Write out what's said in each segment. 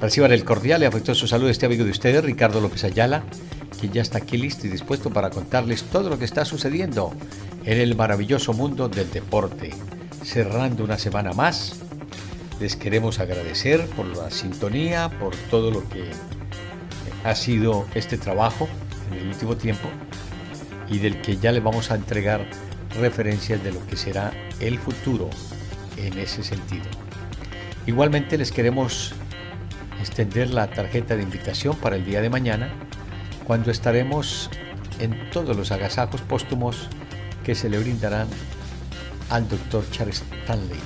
Reciban el cordial y afectuoso saludo de este amigo de ustedes, Ricardo López Ayala, quien ya está aquí listo y dispuesto para contarles todo lo que está sucediendo en el maravilloso mundo del deporte. Cerrando una semana más, les queremos agradecer por la sintonía, por todo lo que ha sido este trabajo en el último tiempo y del que ya les vamos a entregar referencias de lo que será el futuro en ese sentido. Igualmente les queremos extender la tarjeta de invitación para el día de mañana, cuando estaremos en todos los agasajos póstumos que se le brindarán al doctor Charles Stanley,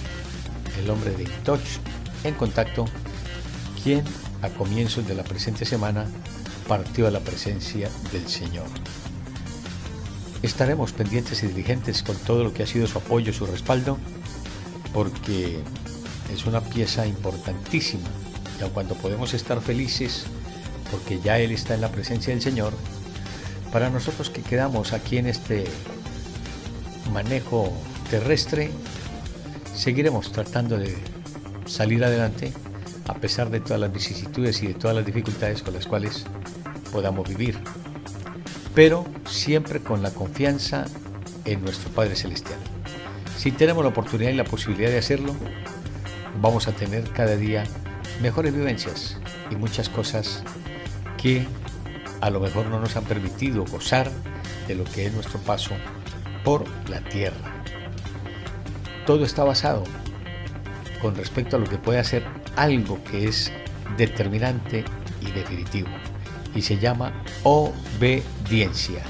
el hombre de Touch en contacto, quien a comienzos de la presente semana partió a la presencia del Señor. Estaremos pendientes y diligentes con todo lo que ha sido su apoyo, su respaldo, porque es una pieza importantísima cuando podemos estar felices porque ya Él está en la presencia del Señor, para nosotros que quedamos aquí en este manejo terrestre, seguiremos tratando de salir adelante a pesar de todas las vicisitudes y de todas las dificultades con las cuales podamos vivir, pero siempre con la confianza en nuestro Padre Celestial. Si tenemos la oportunidad y la posibilidad de hacerlo, vamos a tener cada día mejores vivencias y muchas cosas que a lo mejor no nos han permitido gozar de lo que es nuestro paso por la tierra. Todo está basado con respecto a lo que puede hacer algo que es determinante y definitivo y se llama obediencia.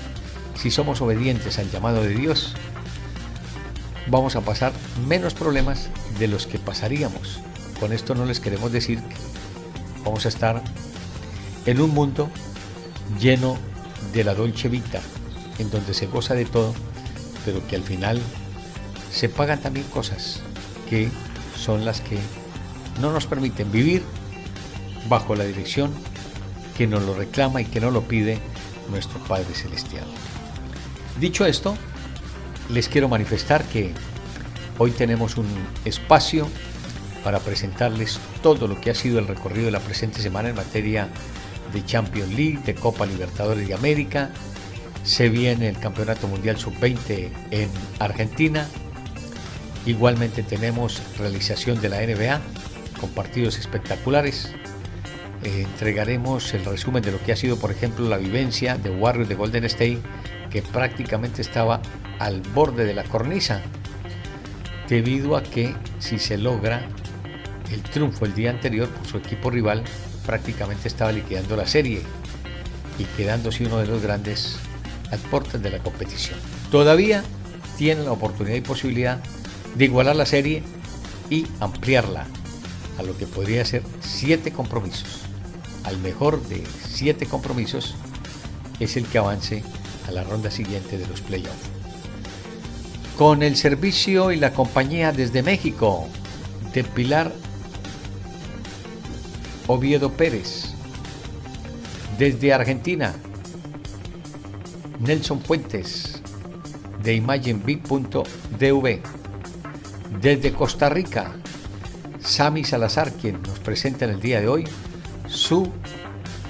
Si somos obedientes al llamado de Dios, vamos a pasar menos problemas de los que pasaríamos con esto no les queremos decir que vamos a estar en un mundo lleno de la dolce vita, en donde se goza de todo, pero que al final se pagan también cosas que son las que no nos permiten vivir bajo la dirección que nos lo reclama y que nos lo pide nuestro Padre Celestial. Dicho esto, les quiero manifestar que hoy tenemos un espacio para presentarles todo lo que ha sido el recorrido de la presente semana en materia de Champions League, de Copa Libertadores de América. Se viene el Campeonato Mundial Sub-20 en Argentina. Igualmente tenemos realización de la NBA con partidos espectaculares. Eh, entregaremos el resumen de lo que ha sido, por ejemplo, la vivencia de Warriors de Golden State, que prácticamente estaba al borde de la cornisa, debido a que si se logra el triunfo el día anterior por su equipo rival, prácticamente estaba liquidando la serie y quedándose uno de los grandes aportes de la competición. Todavía tiene la oportunidad y posibilidad de igualar la serie y ampliarla a lo que podría ser siete compromisos. Al mejor de siete compromisos es el que avance a la ronda siguiente de los playoffs. Con el servicio y la compañía desde México de Pilar Oviedo Pérez. Desde Argentina, Nelson Fuentes de imagenbig.dv. Desde Costa Rica, Sami Salazar, quien nos presenta en el día de hoy su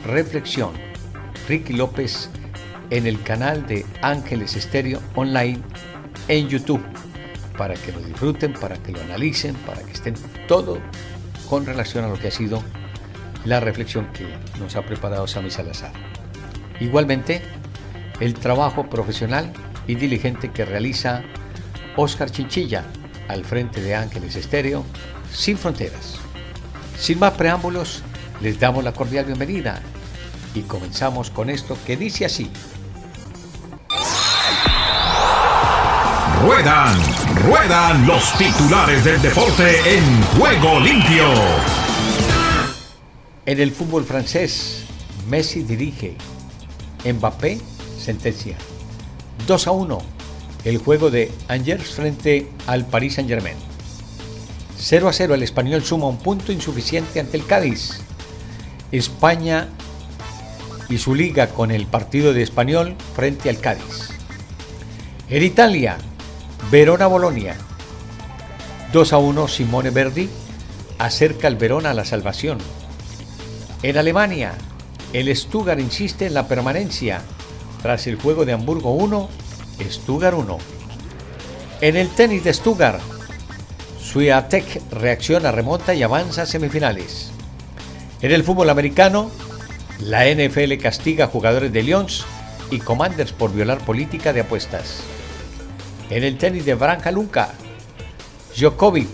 reflexión. Ricky López en el canal de Ángeles Estéreo Online en YouTube, para que lo disfruten, para que lo analicen, para que estén todo con relación a lo que ha sido la reflexión que nos ha preparado Sami Salazar. Igualmente, el trabajo profesional y diligente que realiza Oscar Chinchilla al frente de Ángeles Estéreo, sin fronteras. Sin más preámbulos, les damos la cordial bienvenida y comenzamos con esto que dice así. Ruedan, ruedan los titulares del deporte en juego limpio. En el fútbol francés, Messi dirige. Mbappé sentencia. 2 a 1. El juego de Angers frente al Paris Saint-Germain. 0 a 0. El español suma un punto insuficiente ante el Cádiz. España y su liga con el partido de español frente al Cádiz. En Italia, Verona-Bolonia. 2 a 1. Simone Verdi acerca al Verona a la salvación. En Alemania, el Stuttgart insiste en la permanencia tras el juego de Hamburgo 1, Stuttgart 1. En el tenis de Stuttgart, Swiatek reacciona, remonta y avanza a semifinales. En el fútbol americano, la NFL castiga a jugadores de Lions y Commanders por violar política de apuestas. En el tenis de Branca Luca, Djokovic,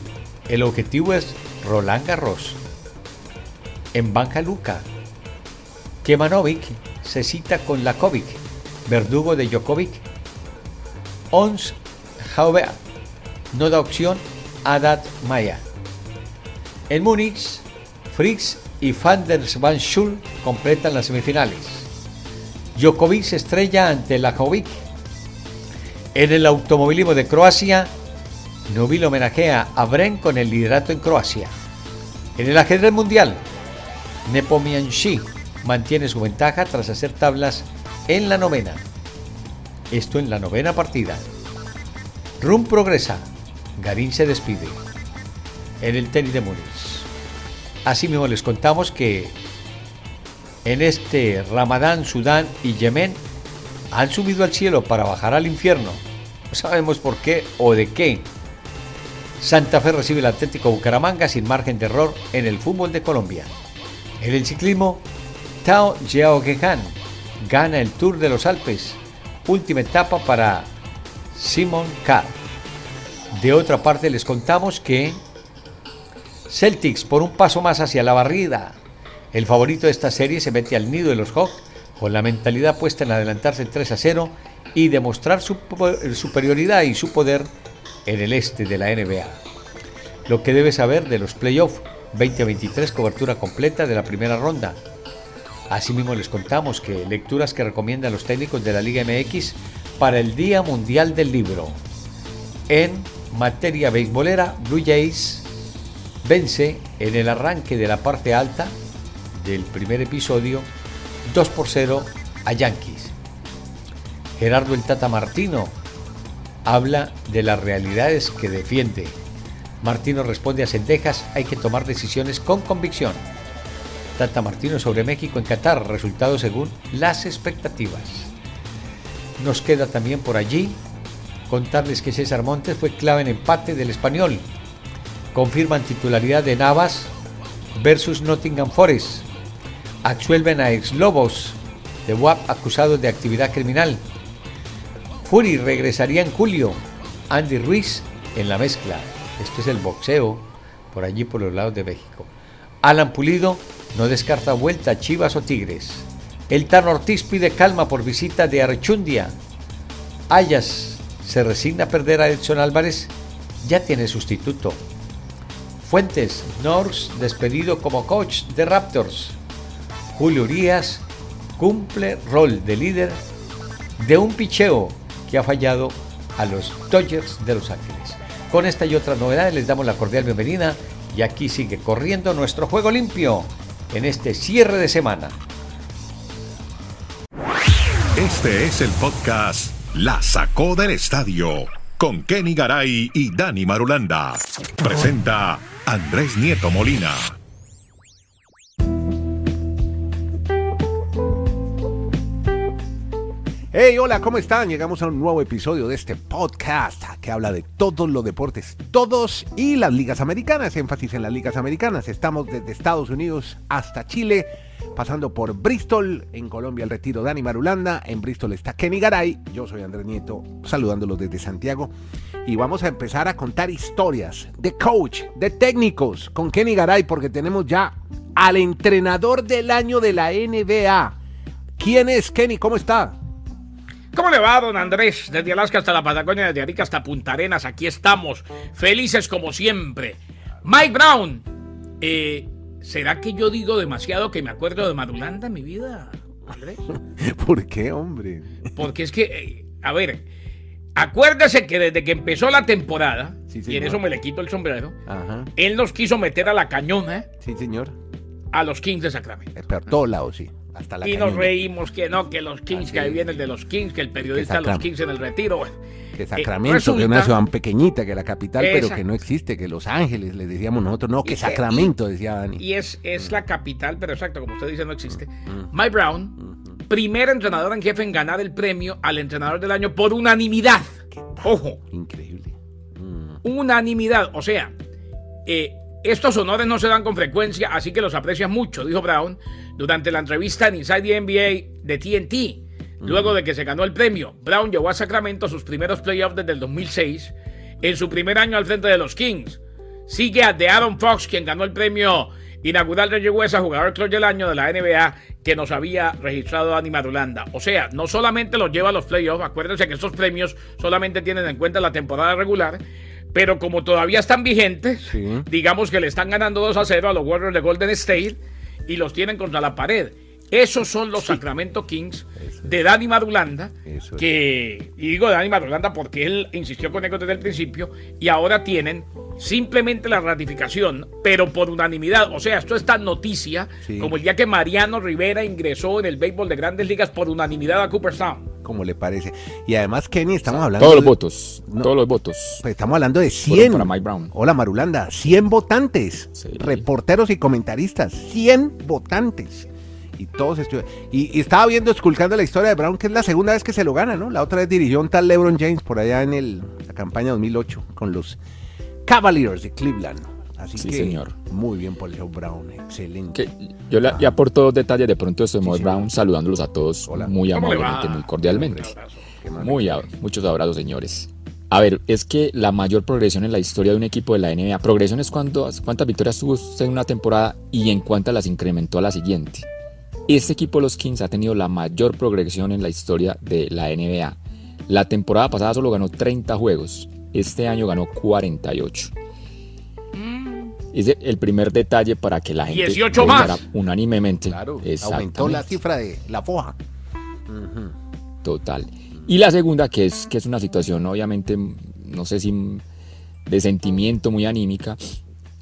el objetivo es Roland Garros. En Banca Luca, Kemanovic se cita con Lakovic, verdugo de Djokovic. Ons Jaubert no da opción a Dat Maya. En Múnich, Fritz y Van der Van Schul completan las semifinales. Djokovic se estrella ante Lakovic. En el automovilismo de Croacia, Nubil homenajea a Bren con el liderato en Croacia. En el ajedrez mundial, Nepomianchi mantiene su ventaja tras hacer tablas en la novena. Esto en la novena partida. Rum progresa. Garín se despide. En el tenis de Múnich. Asimismo les contamos que en este Ramadán, Sudán y Yemen han subido al cielo para bajar al infierno. No sabemos por qué o de qué. Santa Fe recibe el Atlético Bucaramanga sin margen de error en el fútbol de Colombia. En el ciclismo, Tao Geoghegan gana el Tour de los Alpes, última etapa para Simon Carr. De otra parte les contamos que Celtics por un paso más hacia la barrida. El favorito de esta serie se mete al nido de los Hawks con la mentalidad puesta en adelantarse 3 a 0 y demostrar su superioridad y su poder en el este de la NBA. Lo que debe saber de los playoffs 2023 cobertura completa de la primera ronda. Asimismo les contamos que lecturas que recomiendan los técnicos de la Liga MX para el Día Mundial del Libro. En materia beisbolera, Blue Jays vence en el arranque de la parte alta del primer episodio 2 por 0 a Yankees. Gerardo el Tata Martino habla de las realidades que defiende. Martino responde a Centejas, hay que tomar decisiones con convicción. Tata Martino sobre México en Qatar, resultados según las expectativas. Nos queda también por allí contarles que César Montes fue clave en empate del español. Confirman titularidad de Navas versus Nottingham Forest. Absuelven a ex Lobos de WAP acusados de actividad criminal. Fury regresaría en julio. Andy Ruiz en la mezcla. Esto es el boxeo por allí por los lados de México. Alan Pulido no descarta vuelta a Chivas o Tigres. El Tan Ortiz pide calma por visita de Archundia. Ayas se resigna a perder a Edson Álvarez. Ya tiene sustituto. Fuentes, Norse despedido como coach de Raptors. Julio Urias cumple rol de líder de un picheo que ha fallado a los Dodgers de Los Ángeles. Con esta y otras novedades les damos la cordial bienvenida y aquí sigue corriendo nuestro juego limpio en este cierre de semana. Este es el podcast La Sacó del Estadio con Kenny Garay y Dani Marulanda. Presenta Andrés Nieto Molina. Hey, hola, ¿cómo están? Llegamos a un nuevo episodio de este podcast que habla de todos los deportes, todos y las ligas americanas, énfasis en las ligas americanas. Estamos desde Estados Unidos hasta Chile, pasando por Bristol, en Colombia el retiro Dani Marulanda, en Bristol está Kenny Garay, yo soy Andrés Nieto, saludándolos desde Santiago y vamos a empezar a contar historias de coach, de técnicos con Kenny Garay porque tenemos ya al entrenador del año de la NBA. ¿Quién es Kenny? ¿Cómo está? ¿Cómo le va, don Andrés? Desde Alaska hasta la Patagonia, desde Arica hasta Punta Arenas, aquí estamos, felices como siempre. Mike Brown, eh, ¿será que yo digo demasiado que me acuerdo de Madulanda en mi vida, Andrés? ¿Por qué, hombre? Porque es que, eh, a ver, acuérdese que desde que empezó la temporada, Sí, y en eso me le quito el sombrero, Ajá. él nos quiso meter a la cañona Sí, señor. a los Kings de Sacramento. Eh, Pero todos lados, sí. Hasta la y nos reímos que no, que los Kings, Así que ahí viene el de los Kings, que el periodista de los Kings en el retiro. bueno. Que Eh, Sacramento, que es una ciudad pequeñita, que la capital, pero que no existe, que Los Ángeles, les decíamos nosotros, no, que Y Sacramento, decía Dani. Y es, es la capital, pero exacto, como usted dice, no existe. Mm. Mike Brown, primer entrenador en jefe en ganar el premio al entrenador del año por unanimidad. Ojo, Increíble. Mm. unanimidad. O sea, eh, estos honores no se dan con frecuencia, así que los aprecias mucho, dijo Brown durante la entrevista en Inside the NBA de TNT. Luego de que se ganó el premio, Brown llevó a Sacramento a sus primeros playoffs desde el 2006, en su primer año al frente de los Kings. Sigue a de Aaron Fox, quien ganó el premio inaugural de Yegüesa, jugador clutch del año de la NBA, que nos había registrado Dani Madulanda. O sea, no solamente los lleva a los playoffs, acuérdense que estos premios solamente tienen en cuenta la temporada regular, pero como todavía están vigentes, Sí. digamos que le están ganando 2 a 0 a los Warriors de Golden State y los tienen contra la pared. Esos son los Sacramento Kings de Dani Madulanda, Eso es. que, y digo Dani Madulanda porque él insistió con ellos desde el principio, y ahora tienen simplemente la ratificación, pero por unanimidad. O sea, esto es tan noticia Sí. como el día que Mariano Rivera ingresó en el béisbol de grandes ligas por unanimidad a Cooperstown. Como le parece. Y además, Kenny, estamos hablando. Todos los de- votos, No. todos los votos. Pues estamos hablando de Fueron 100. para Mike Brown. Hola, Marulanda. 100 votantes. Sí. Reporteros y comentaristas. 100 votantes. Y todos estu- y, y estaba viendo, esculcando la historia de Brown, que es la segunda vez que se lo gana, ¿no? La otra vez dirigió un tal LeBron James por allá en el, la campaña 2008 con los Cavaliers de Cleveland. Así Sí, que señor. muy bien por Joe Brown, excelente. Que yo le, le aporto dos detalles de pronto de Mike señor. Brown, saludándolos a todos Hola. muy ¿Cómo le amablemente, muy cordialmente. Un abrazo. Qué mal. Muy a- muchos abrazos, señores. A ver, es que la mayor progresión en la historia de un equipo de la NBA, progresión es cuando, cuántas victorias tuvo usted en una temporada y en cuántas las incrementó a la siguiente. Este equipo de los Kings ha tenido la mayor progresión en la historia de la NBA. La temporada pasada solo ganó 30 juegos, este año ganó 48. Es el primer detalle para que la gente 18 más. unánimemente. Claro, aumentó la cifra de la foja. Total. Y la segunda, que es, que es una situación obviamente, no sé si de sentimiento muy anímica,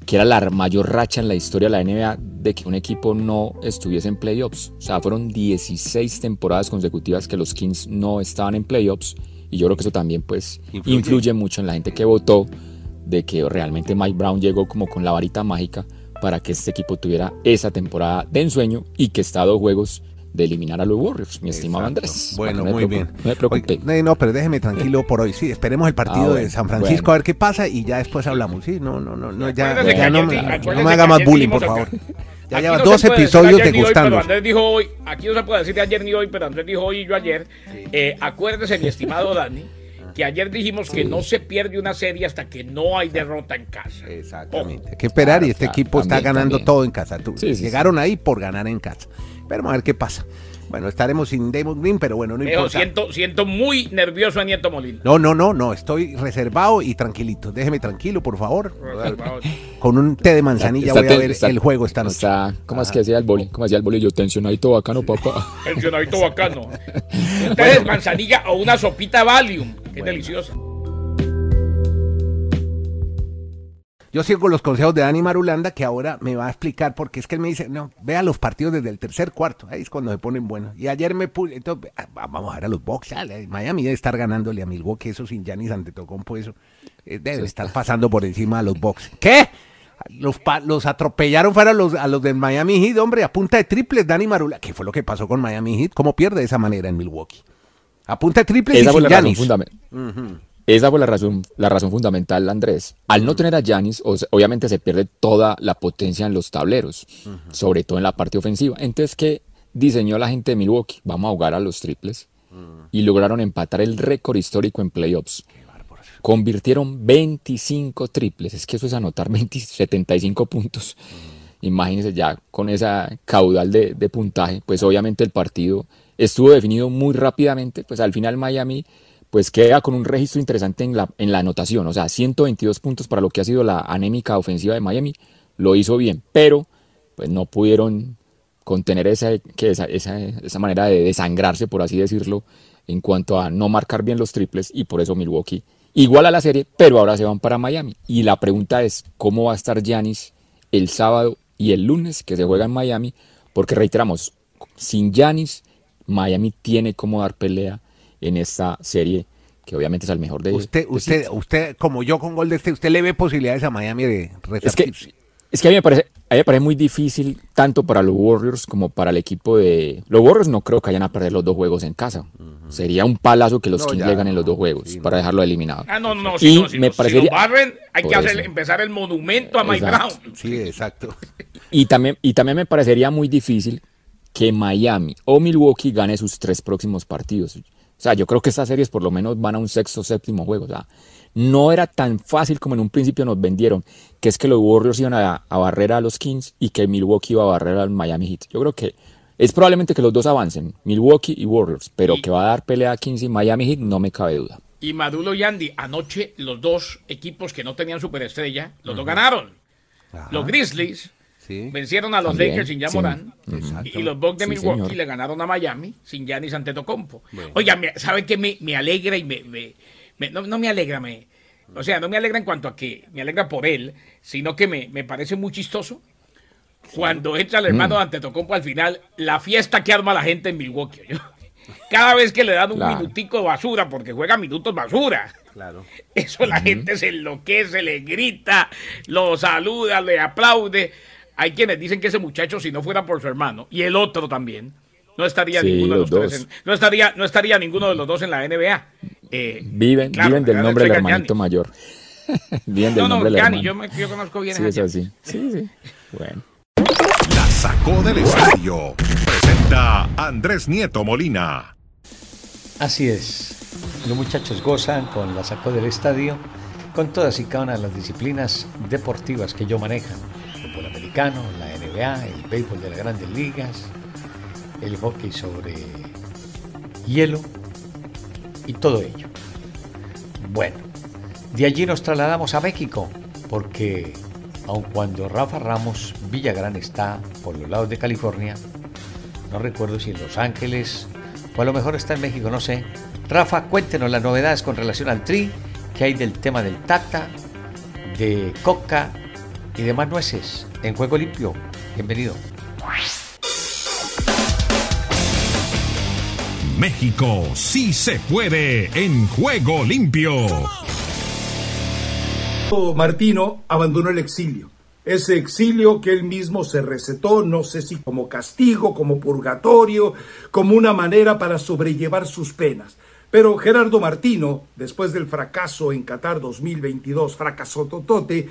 que era la mayor racha en la historia de la NBA de que un equipo no estuviese en playoffs. O sea, fueron 16 temporadas consecutivas que los Kings no estaban en playoffs. Y yo creo que eso también pues Influye. influye, mucho en la gente que votó de que realmente Mike Brown llegó como con la varita mágica para que este equipo tuviera esa temporada de ensueño y que está a dos juegos de eliminar a los Warriors, mi estimado Exacto. Andrés. Bueno, muy bien. No me preocupe. Oye, no, pero déjeme tranquilo por hoy. Sí, esperemos el partido Ah, de San Francisco bueno. a ver qué pasa y ya después hablamos. Sí, no, no, no, no ya, no, me, no me haga más bullying, por favor. Ya Aquí lleva no dos episodios degustando. pero Andrés dijo hoy, aquí no se puede decir de ayer ni hoy, pero Andrés dijo hoy y yo ayer. Eh, acuérdese, mi estimado Dani, que ayer dijimos que no se pierde una serie hasta que no hay derrota en casa. Exactamente. Hay que esperar y este claro, equipo está ganando también. todo en casa. Tú- Sí, sí, llegaron ahí por ganar en casa. Pero vamos a ver qué pasa. Bueno, estaremos sin Damon Green, pero bueno, no importa. siento, siento muy nervioso a Nieto Molina. No, no, no, no, estoy reservado y tranquilito. Déjeme tranquilo, por favor. Con un té de manzanilla Está voy a ver está- el juego esta noche. está- ¿Cómo es que decía el boli? ¿Cómo hacía el boli? Yo tensionadito bacano, papá. Pensionadito bacano. Entonces, manzanilla o una sopita Valium, que es deliciosa. Yo sigo con los consejos de Dani Marulanda, que ahora me va a explicar, porque es que él me dice, no, vea los partidos desde el tercer cuarto, ahí es cuando se ponen buenos. Y ayer me puse, entonces, ah, vamos a ver a los Bucks, Miami debe estar ganándole a Milwaukee, eso sin Giannis Antetokounmpo, eso eh, debe estar pasando por encima a los Bucks. ¿Qué? Los, pa- los atropellaron fuera a los, a los del Miami Heat, hombre, a punta de triples, Dani Marulanda. ¿Qué fue lo que pasó con Miami Heat? ¿Cómo pierde de esa manera en Milwaukee? A punta de triples y Esa fue sin la razón Giannis. fundamental. Esa fue la razón, la razón fundamental, Andrés. Al no tener a Yanis, obviamente se pierde toda la potencia en los tableros, sobre todo en la parte ofensiva. Entonces, ¿qué diseñó la gente de Milwaukee? Vamos a jugar a los triples. Y lograron empatar el récord histórico en playoffs. Convirtieron 25 triples. Es que eso es anotar 20, 75 puntos. Imagínense ya con esa caudal de, de puntaje, pues obviamente el partido estuvo definido muy rápidamente. Pues al final Miami pues queda con un registro interesante en la, en la anotación. O sea, 122 puntos para lo que ha sido la anémica ofensiva de Miami. Lo hizo bien, pero pues no pudieron contener esa, que esa, esa, esa manera de desangrarse, por así decirlo, en cuanto a no marcar bien los triples y por eso Milwaukee igual a la serie, pero ahora se van para Miami. Y la pregunta es, ¿cómo va a estar Giannis el sábado y el lunes que se juega en Miami? Porque reiteramos, sin Giannis, Miami tiene como dar pelea en esta serie que obviamente es el mejor de usted usted usted como yo con gol de este usted le ve posibilidades a Miami de es que es que a mí me parece a mí me parece muy difícil tanto para los Warriors como para el equipo de los Warriors no creo que vayan a perder los dos juegos en casa. Sería un palazo que los Kings le ganen los dos juegos para dejarlo eliminado. Ah no no y si me parecería hay que hacer, empezar el monumento a Mike Brown. Sí exacto. Y también y también me parecería muy difícil que Miami o Milwaukee gane sus tres próximos partidos. O sea, yo creo que estas series por lo menos van a un sexto, séptimo juego. O sea, no era tan fácil como en un principio nos vendieron, que es que los Warriors iban a, barrer a los Kings y que Milwaukee iba a barrer al Miami Heat. Yo creo que es probablemente que los dos avancen, Milwaukee y Warriors, pero que va a dar pelea a Kings y Miami Heat no me cabe duda. Y Maduro y Andy, anoche los dos equipos que no tenían superestrella, los dos ganaron. Los Grizzlies Vencieron a los Lakers sin Yamorán y, los Bucks de Milwaukee le ganaron a Miami sin Giannis Antetokounmpo. Oiga, ¿sabe qué me, me, alegra y me, me no, no, me alegra, me, o sea, no me alegra en cuanto a que me alegra por él, sino que me, me parece muy chistoso cuando entra el hermano mm. de Antetokounmpo al final, la fiesta que arma la gente en Milwaukee. Cada vez que le dan un minutico de basura, porque juega minutos basura. Claro. Eso la gente se enloquece, le grita, lo saluda, le aplaude. Hay quienes dicen que ese muchacho, si no fuera por su hermano, y el otro también, no estaría ninguno de los, dos. no estaría, no estaría ninguno de los dos en la NBA. Eh, viven, viven del nombre del hermanito mayor. viven del nombre del hermano. Yo, me, yo conozco bien sí, es así. Sí, sí. Bueno. La sacó del estadio. Presenta Andrés Nieto Molina. Así es. Los muchachos gozan con la sacó del estadio, con todas y cada una de las disciplinas deportivas que yo manejan la NBA, el béisbol de las grandes ligas, el hockey sobre hielo y todo ello. Bueno, de allí nos trasladamos a México porque aun cuando Rafa Ramos Villagrán está por los lados de California, no recuerdo si en Los Ángeles o a lo mejor está en México, no sé. Rafa, cuéntenos las novedades con relación al tri, que hay del tema del Tata, de Coca y demás nueces en Juego Limpio. Bienvenido. México sí se puede en Juego Limpio. Martino abandonó el exilio. Ese exilio que él mismo se recetó, no sé si como castigo, como purgatorio, como una manera para sobrellevar sus penas. Pero Gerardo Martino, después del fracaso en Qatar 2022, fracasó totote,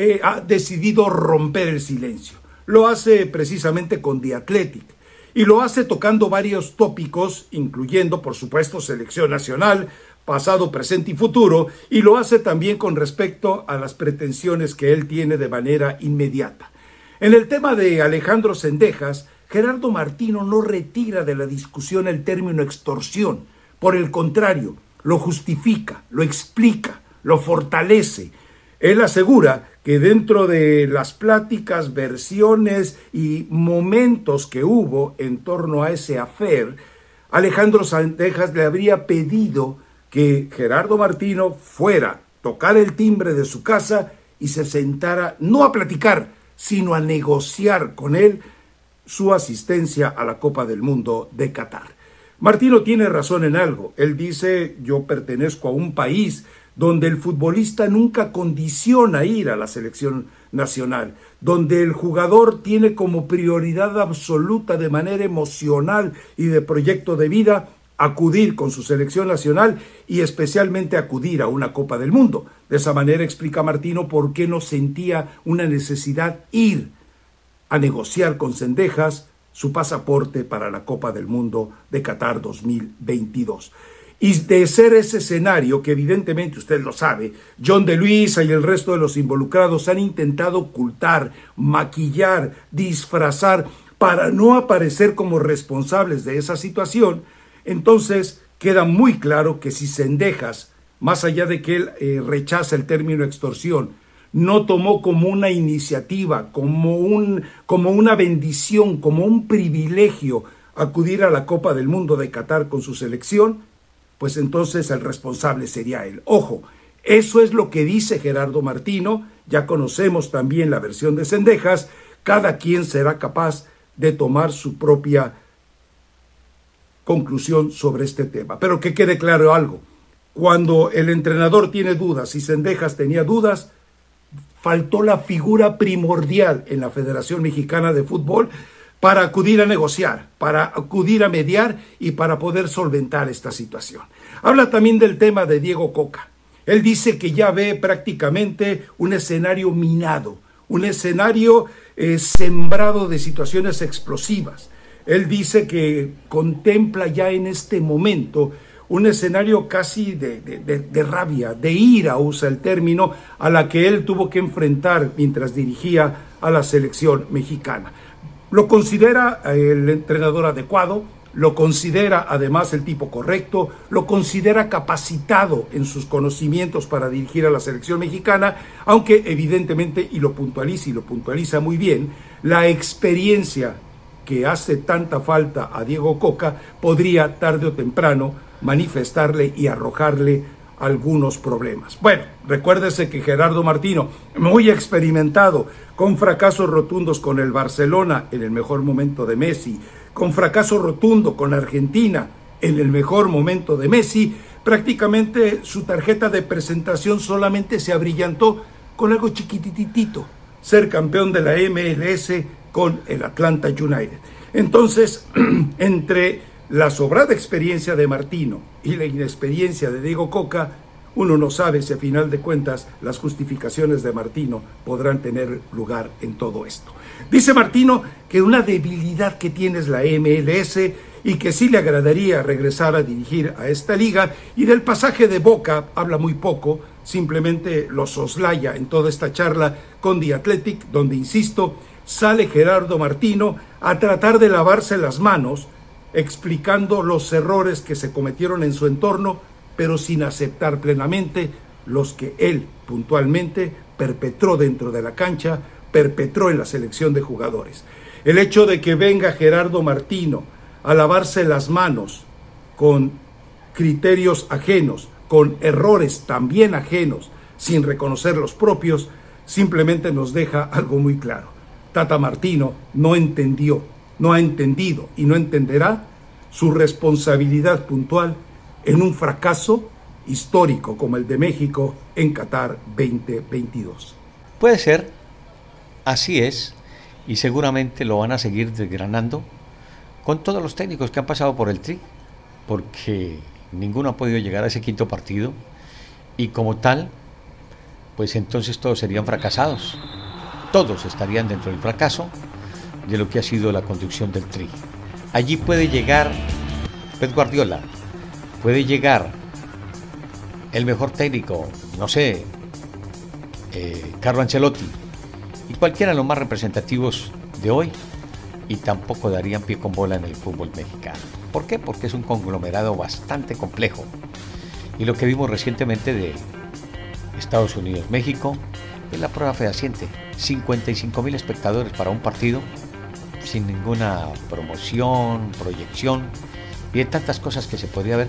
eh, ha decidido romper el silencio. Lo hace precisamente con The Athletic y lo hace tocando varios tópicos, incluyendo, por supuesto, selección nacional, pasado, presente y futuro, y lo hace también con respecto a las pretensiones que él tiene de manera inmediata. En el tema de Alejandro Sendejas, Gerardo Martino no retira de la discusión el término extorsión, por el contrario, lo justifica, lo explica, lo fortalece. Él asegura que dentro de las pláticas, versiones y momentos que hubo en torno a ese afer, Alejandro Santejas le habría pedido que Gerardo Martino fuera, tocar el timbre de su casa y se sentara no a platicar, sino a negociar con él su asistencia a la Copa del Mundo de Qatar. Martino tiene razón en algo. Él dice, yo pertenezco a un país donde el futbolista nunca condiciona ir a la selección nacional, donde el jugador tiene como prioridad absoluta de manera emocional y de proyecto de vida acudir con su selección nacional y especialmente acudir a una Copa del Mundo. De esa manera explica Martino por qué no sentía una necesidad ir a negociar con Cendejas su pasaporte para la Copa del Mundo de Qatar 2022. Y de ser ese escenario, que evidentemente usted lo sabe, John de Luisa y el resto de los involucrados han intentado ocultar, maquillar, disfrazar para no aparecer como responsables de esa situación, entonces queda muy claro que si Sendejas, más allá de que él eh, rechaza el término extorsión, no tomó como una iniciativa, como, un, como una bendición, como un privilegio acudir a la Copa del Mundo de Qatar con su selección, pues entonces el responsable sería él. Ojo, eso es lo que dice Gerardo Martino, ya conocemos también la versión de Cendejas, cada quien será capaz de tomar su propia conclusión sobre este tema. Pero que quede claro algo, cuando el entrenador tiene dudas y Cendejas tenía dudas, faltó la figura primordial en la Federación Mexicana de Fútbol para acudir a negociar, para acudir a mediar y para poder solventar esta situación. Habla también del tema de Diego Coca. Él dice que ya ve prácticamente un escenario minado, un escenario eh, sembrado de situaciones explosivas. Él dice que contempla ya en este momento un escenario casi de, rabia, de ira, usa el término, a la que él tuvo que enfrentar mientras dirigía a la selección mexicana. Lo considera eh, el entrenador adecuado, lo considera además el tipo correcto, lo considera capacitado en sus conocimientos para dirigir a la selección mexicana, aunque evidentemente, y lo puntualiza y lo puntualiza muy bien, la experiencia que hace tanta falta a Diego Coca podría tarde o temprano manifestarle y arrojarle algunos problemas. Bueno, recuérdese que Gerardo Martino, muy experimentado, con fracasos rotundos con el Barcelona en el mejor momento de Messi, con fracaso rotundo con Argentina en el mejor momento de Messi, prácticamente su tarjeta de presentación solamente se abrillantó con algo chiquititito, ser campeón de la MLS con el Atlanta United. Entonces, entre la sobrada experiencia de Martino y la inexperiencia de Diego Coca, uno no sabe si a final de cuentas las justificaciones de Martino podrán tener lugar en todo esto. Dice Martino que una debilidad que tiene es la MLS y que sí le agradaría regresar a dirigir a esta liga y del pasaje de Boca habla muy poco, simplemente lo soslaya en toda esta charla con The Athletic, donde, insisto, sale Gerardo Martino a tratar de lavarse las manos explicando los errores que se cometieron en su entorno, pero sin aceptar plenamente los que él puntualmente perpetró dentro de la cancha, perpetró en la selección de jugadores. El hecho de que venga Gerardo Martino a lavarse las manos con criterios ajenos, con errores también ajenos, sin reconocer los propios, simplemente nos deja algo muy claro. Tata Martino no entendió no ha entendido y no entenderá su responsabilidad puntual en un fracaso histórico como el de México en Qatar 2022. Puede ser, así es, y seguramente lo van a seguir desgranando con todos los técnicos que han pasado por el TRI, porque ninguno ha podido llegar a ese quinto partido y como tal, pues entonces todos serían fracasados. Todos estarían dentro del fracaso de lo que ha sido la conducción del Tri. Allí puede llegar Pep Guardiola, puede llegar el mejor técnico, no sé, eh, Carlo Ancelotti y cualquiera de los más representativos de hoy y tampoco darían pie con bola en el fútbol mexicano. ¿Por qué? Porque es un conglomerado bastante complejo. Y lo que vimos recientemente de Estados Unidos, México, es la prueba fehaciente. 55 mil espectadores para un partido sin ninguna promoción, proyección y de tantas cosas que se podría ver,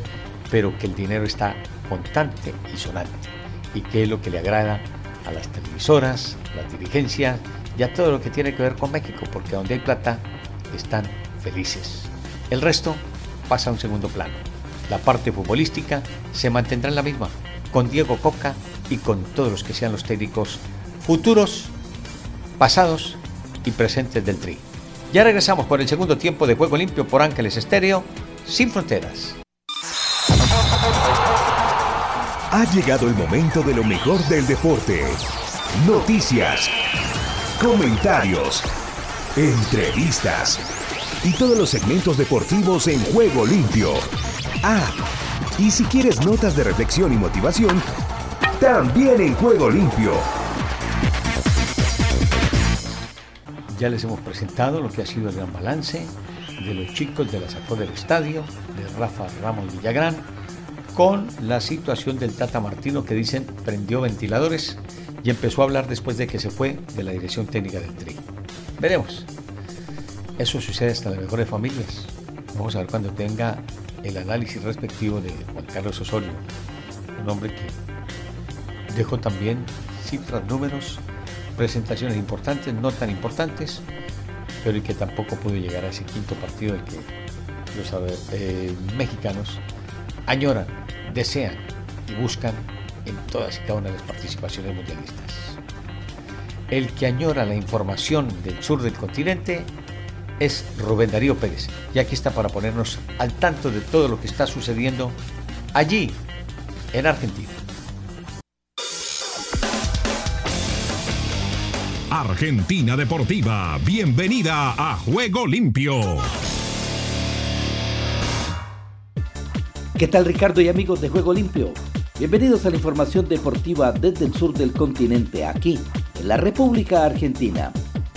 pero que el dinero está constante y sonante y que es lo que le agrada a las televisoras, las dirigencias y a todo lo que tiene que ver con México, porque donde hay plata están felices. El resto pasa a un segundo plano. La parte futbolística se mantendrá en la misma, con Diego Coca y con todos los que sean los técnicos futuros, pasados y presentes del Tri. Ya regresamos por el segundo tiempo de Juego Limpio por Ángeles Estéreo, sin fronteras. Ha llegado el momento de lo mejor del deporte. Noticias, comentarios, entrevistas y todos los segmentos deportivos en Juego Limpio. Ah, y si quieres notas de reflexión y motivación, también en Juego Limpio Ya les hemos presentado lo que ha sido el gran balance de los chicos de la sacó del estadio, de Rafa Ramos Villagrán, con la situación del Tata Martino que dicen prendió ventiladores y empezó a hablar después de que se fue de la dirección técnica del Tri. Veremos. Eso sucede hasta las mejores familias. Vamos a ver cuando tenga el análisis respectivo de Juan Carlos Osorio, un hombre que dejó también cifras, números, presentaciones importantes, no tan importantes, pero y que tampoco pudo llegar a ese quinto partido del que los eh, mexicanos añoran, desean y buscan en todas y cada una de las participaciones mundialistas. El que añora la información del sur del continente es Rubén Darío Pérez. Y aquí está para ponernos al tanto de todo lo que está sucediendo allí, en Argentina. Argentina Deportiva, bienvenida a Juego Limpio. ¿Qué tal Ricardo y amigos de Juego Limpio? Bienvenidos a la información deportiva desde el sur del continente, aquí, en la República Argentina.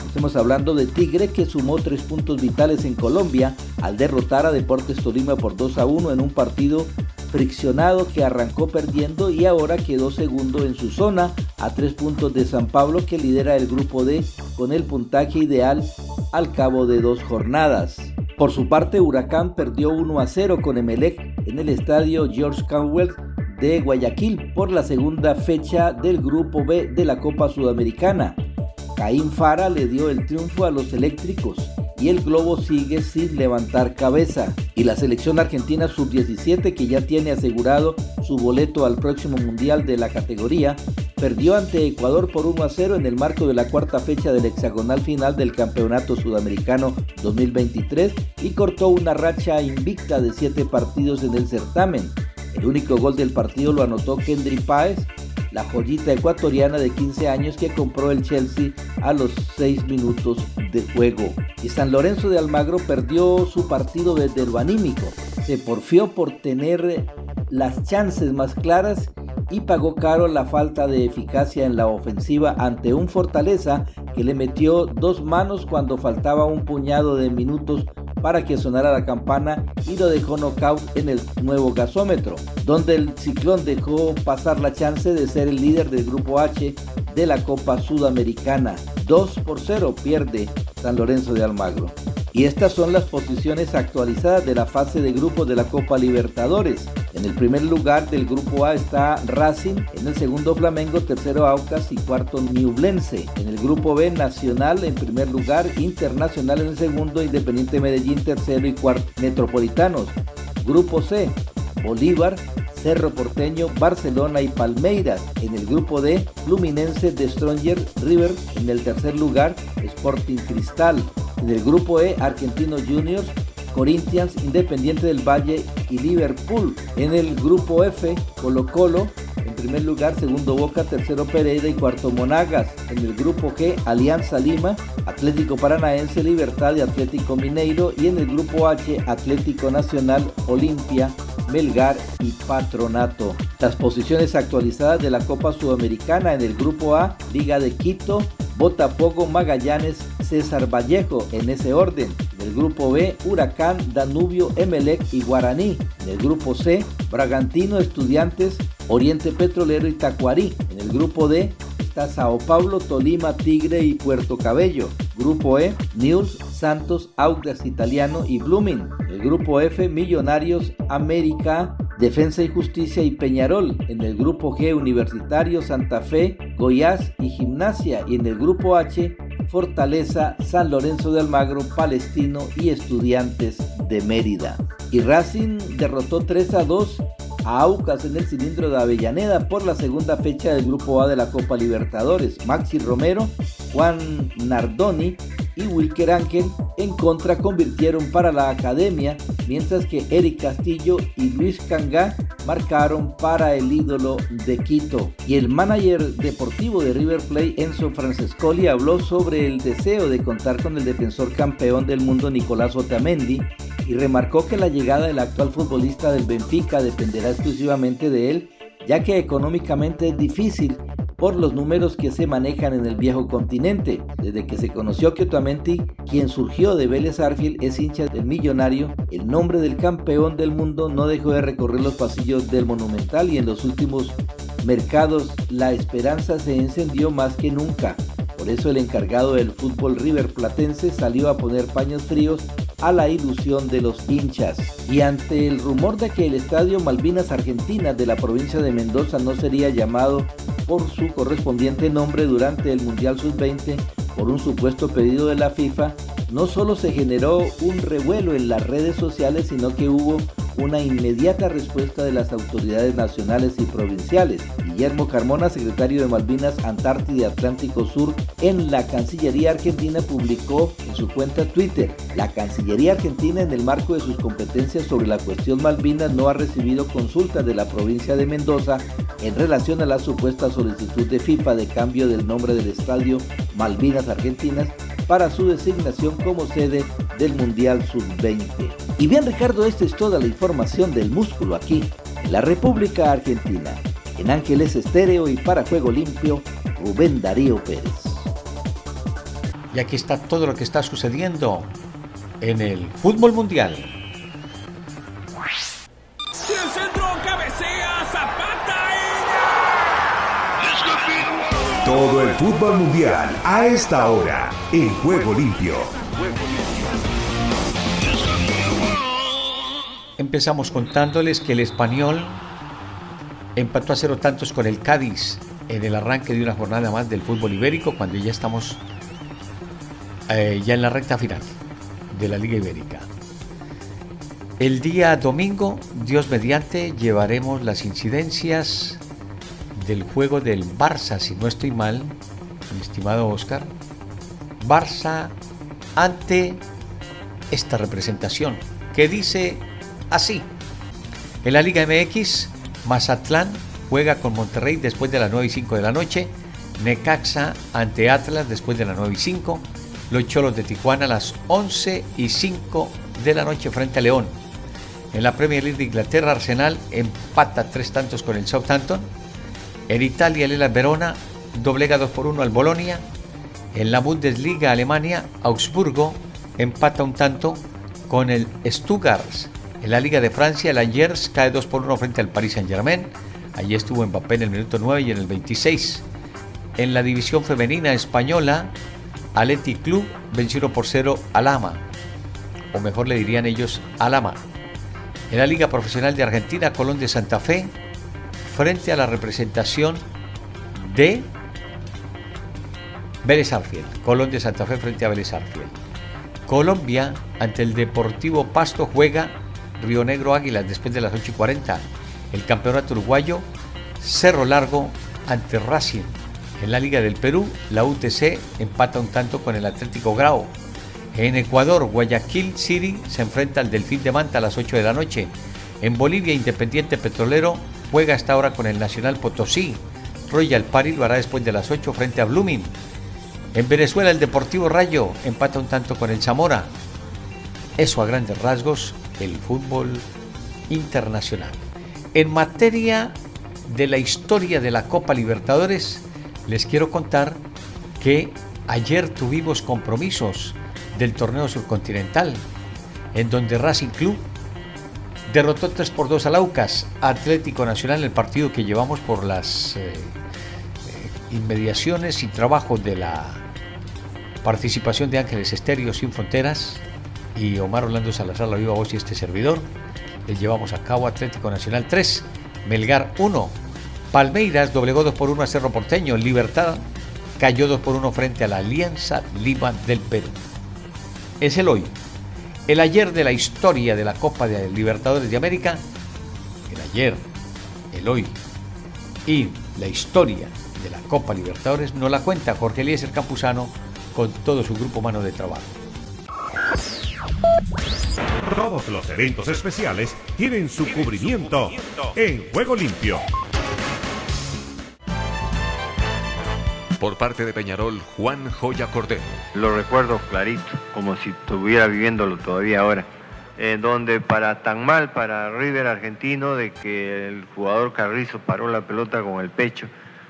Estamos hablando de Tigre que sumó tres puntos vitales en Colombia al derrotar a Deportes Tolima por 2 a 1 en un partido friccionado que arrancó perdiendo y ahora quedó segundo en su zona a tres puntos de San Pablo que lidera el grupo D con el puntaje ideal al cabo de dos jornadas. Por su parte, Huracán perdió 1 a 0 con Emelec en el estadio George Canwell de Guayaquil por la segunda fecha del grupo B de la Copa Sudamericana. Caín Fara le dio el triunfo a los eléctricos y el globo sigue sin levantar cabeza. Y la selección argentina sub-17, que ya tiene asegurado su boleto al próximo mundial de la categoría, perdió ante Ecuador por 1 a 0 en el marco de la cuarta fecha del hexagonal final del Campeonato Sudamericano 2023 y cortó una racha invicta de 7 partidos en el certamen. El único gol del partido lo anotó Kendry Páez la joyita ecuatoriana de 15 años que compró el Chelsea a los 6 minutos de juego. Y San Lorenzo de Almagro perdió su partido desde lo anímico. Se porfió por tener las chances más claras y pagó caro la falta de eficacia en la ofensiva ante un Fortaleza que le metió dos manos cuando faltaba un puñado de minutos para que sonara la campana y lo dejó knockout en el nuevo gasómetro, donde el ciclón dejó pasar la chance de ser el líder del grupo H de la Copa Sudamericana. 2 por 0 pierde San Lorenzo de Almagro. Y estas son las posiciones actualizadas de la fase de grupos de la Copa Libertadores. En el primer lugar del grupo A está Racing, en el segundo Flamengo, tercero Aucas y cuarto Newblense. En el grupo B Nacional en primer lugar, Internacional en el segundo, Independiente Medellín tercero y cuarto Metropolitanos. Grupo C, Bolívar, Cerro Porteño, Barcelona y Palmeiras. En el grupo D, Fluminense de Stronger River. En el tercer lugar, Sporting Cristal. En el grupo E, Argentino Juniors, Corinthians, Independiente del Valle y Liverpool. En el grupo F, Colo Colo, en primer lugar, segundo Boca, tercero Pereira y cuarto Monagas. En el grupo G, Alianza Lima, Atlético Paranaense, Libertad y Atlético Mineiro. Y en el grupo H, Atlético Nacional, Olimpia, Melgar y Patronato. Las posiciones actualizadas de la Copa Sudamericana en el grupo A, Liga de Quito, Botafogo, Magallanes, César Vallejo en ese orden. En el grupo B, Huracán, Danubio, Emelec y Guaraní. En el grupo C, Bragantino, Estudiantes, Oriente Petrolero y Tacuarí. En el grupo D está Sao Paulo, Tolima, Tigre y Puerto Cabello. Grupo E, News, Santos, Aucas Italiano y Blooming. El grupo F, Millonarios, América, Defensa y Justicia y Peñarol. En el grupo G, Universitario, Santa Fe, Goiás y Gimnasia. Y en el grupo H, Fortaleza, San Lorenzo de Almagro, Palestino y Estudiantes de Mérida. Y Racing derrotó 3 a 2 a Aucas en el cilindro de Avellaneda por la segunda fecha del Grupo A de la Copa Libertadores. Maxi Romero, Juan Nardoni y Wilker Ángel en contra convirtieron para la academia, mientras que Eric Castillo y Luis Cangá marcaron para el ídolo de Quito. Y el manager deportivo de River Plate, Enzo Francescoli, habló sobre el deseo de contar con el defensor campeón del mundo Nicolás Otamendi y remarcó que la llegada del actual futbolista del Benfica dependerá exclusivamente de él, ya que económicamente es difícil por los números que se manejan en el viejo continente. Desde que se conoció que Otamendi, quien surgió de Vélez Arfield, es hincha del millonario, el nombre del campeón del mundo no dejó de recorrer los pasillos del Monumental y en los últimos mercados la esperanza se encendió más que nunca. Por eso el encargado del fútbol River Platense salió a poner paños fríos a la ilusión de los hinchas. Y ante el rumor de que el estadio Malvinas Argentina de la provincia de Mendoza no sería llamado por su correspondiente nombre durante el Mundial Sub-20 por un supuesto pedido de la FIFA, no solo se generó un revuelo en las redes sociales, sino que hubo una inmediata respuesta de las autoridades nacionales y provinciales. Guillermo Carmona, secretario de Malvinas, Antártida y Atlántico Sur en la Cancillería Argentina, publicó en su cuenta Twitter, la Cancillería Argentina en el marco de sus competencias sobre la cuestión Malvinas no ha recibido consultas de la provincia de Mendoza en relación a la supuesta solicitud de FIFA de cambio del nombre del estadio Malvinas Argentinas para su designación como sede del Mundial Sub-20. Y bien Ricardo, esta es toda la información del músculo aquí, en la República Argentina. En Ángeles Estéreo y para Juego Limpio, Rubén Darío Pérez. Y aquí está todo lo que está sucediendo en el fútbol mundial. Todo el fútbol mundial a esta hora en Juego Limpio. Empezamos contándoles que el español empató a cero tantos con el Cádiz en el arranque de una jornada más del fútbol ibérico cuando ya estamos eh, ya en la recta final de la Liga Ibérica. El día domingo, Dios mediante, llevaremos las incidencias del juego del Barça, si no estoy mal, mi estimado Oscar. Barça ante esta representación que dice así. En la Liga MX, Mazatlán juega con Monterrey después de las 9 y 5 de la noche. Necaxa ante Atlas después de las 9 y 5. Los Cholos de Tijuana a las 11 y 5 de la noche frente a León. En la Premier League de Inglaterra, Arsenal empata tres tantos con el Southampton. En Italia, el Verona doblega 2 por 1 al Bolonia. En la Bundesliga, Alemania, Augsburgo empata un tanto con el Stuttgart. En la Liga de Francia, el Angers cae 2 por 1 frente al Paris Saint-Germain. Allí estuvo Mbappé en el minuto 9 y en el 26. En la división femenina española, Aleti Club venció 1 por 0 al Ama. O mejor le dirían ellos Alama. En la Liga Profesional de Argentina, Colón de Santa Fe frente a la representación de Vélez Arfield. Colón de Santa Fe frente a Vélez Arfield. Colombia ante el Deportivo Pasto juega Río Negro Águilas después de las 8 y 40. El campeonato uruguayo Cerro Largo ante Racing. En la Liga del Perú, la UTC empata un tanto con el Atlético Grau. En Ecuador, Guayaquil City se enfrenta al Delfín de Manta a las 8 de la noche. En Bolivia, Independiente Petrolero juega hasta ahora con el Nacional Potosí. Royal Party lo hará después de las 8 frente a Blooming. En Venezuela, el Deportivo Rayo empata un tanto con el Zamora. Eso a grandes rasgos, el fútbol internacional. En materia de la historia de la Copa Libertadores, les quiero contar que ayer tuvimos compromisos del torneo surcontinental, en donde Racing Club derrotó 3 por 2 al Aucas, Atlético Nacional, el partido que llevamos por las eh, eh, inmediaciones y trabajo de la participación de Ángeles Estéreo Sin Fronteras y Omar Orlando Salazar, la viva voz y este servidor. Les llevamos a cabo Atlético Nacional 3, Melgar 1, Palmeiras doblegó 2 por 1 a Cerro Porteño, Libertad cayó 2 por 1 frente a la Alianza Lima del Perú. Es el hoy, el ayer de la historia de la Copa de Libertadores de América, el ayer, el hoy y la historia de la Copa Libertadores nos la cuenta Jorge Eliezer Campuzano con todo su grupo humano de trabajo. Todos los eventos especiales tienen su cubrimiento en Juego Limpio. Por parte de Peñarol, Juan Joya Cordero. Lo recuerdo clarito, como si estuviera viviéndolo todavía ahora. En donde para tan mal para River argentino de que el jugador Carrizo paró la pelota con el pecho,